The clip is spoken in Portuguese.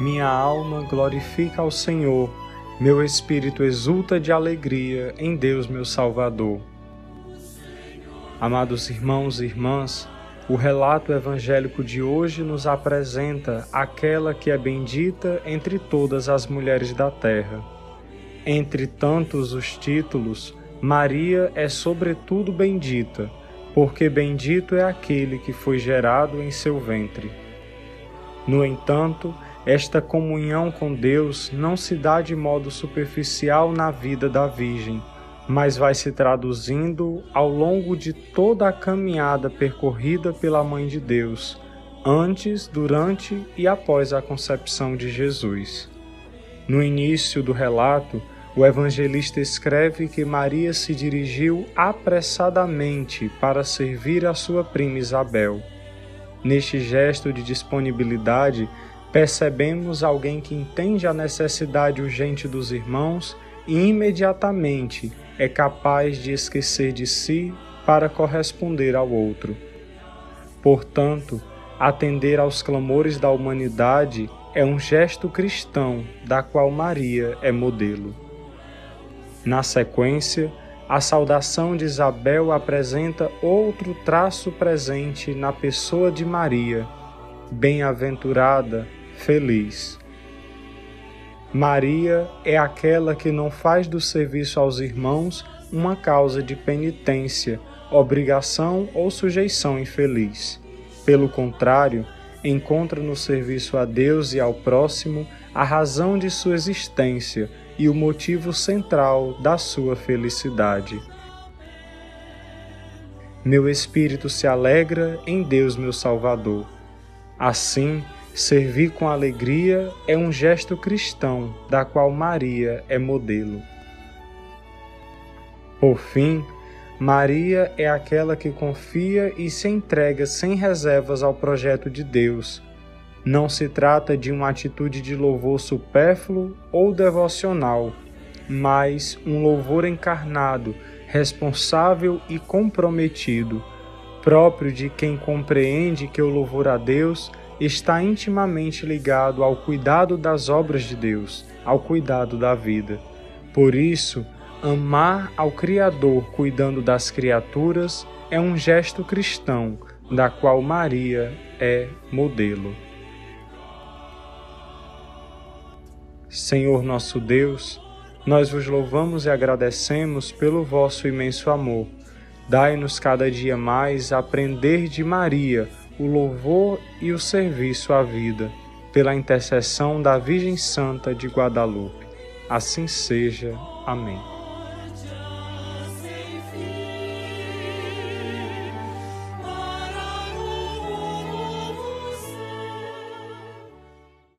Minha alma glorifica ao Senhor, meu espírito exulta de alegria em Deus, meu Salvador. Amados irmãos e irmãs, o relato evangélico de hoje nos apresenta aquela que é bendita entre todas as mulheres da terra. Entre tantos os títulos, Maria é sobretudo bendita, porque bendito é aquele que foi gerado em seu ventre. No entanto, esta comunhão com Deus não se dá de modo superficial na vida da Virgem, mas vai se traduzindo ao longo de toda a caminhada percorrida pela Mãe de Deus, antes, durante e após a concepção de Jesus. No início do relato, o evangelista escreve que Maria se dirigiu apressadamente para servir a sua prima Isabel. Neste gesto de disponibilidade, percebemos alguém que entende a necessidade urgente dos irmãos e imediatamente é capaz de esquecer de si para corresponder ao outro. Portanto, atender aos clamores da humanidade é um gesto cristão da qual Maria é modelo. Na sequência, a saudação de Isabel apresenta outro traço presente na pessoa de Maria, bem-aventurada, feliz. Maria é aquela que não faz do serviço aos irmãos uma causa de penitência, obrigação ou sujeição infeliz. Pelo contrário, encontra no serviço a Deus e ao próximo a razão de sua existência e o motivo central da sua felicidade. Meu espírito se alegra em Deus, meu Salvador. Assim, servir com alegria é um gesto cristão, da qual Maria é modelo. Por fim, Maria é aquela que confia e se entrega sem reservas ao projeto de Deus não se trata de uma atitude de louvor supérfluo ou devocional, mas um louvor encarnado, responsável e comprometido, próprio de quem compreende que o louvor a Deus está intimamente ligado ao cuidado das obras de Deus, ao cuidado da vida. Por isso, amar ao Criador cuidando das criaturas é um gesto cristão, da qual Maria é modelo. Senhor nosso Deus, nós vos louvamos e agradecemos pelo vosso imenso amor. Dai-nos cada dia mais aprender de Maria o louvor e o serviço à vida, pela intercessão da Virgem Santa de Guadalupe. Assim seja. Amém.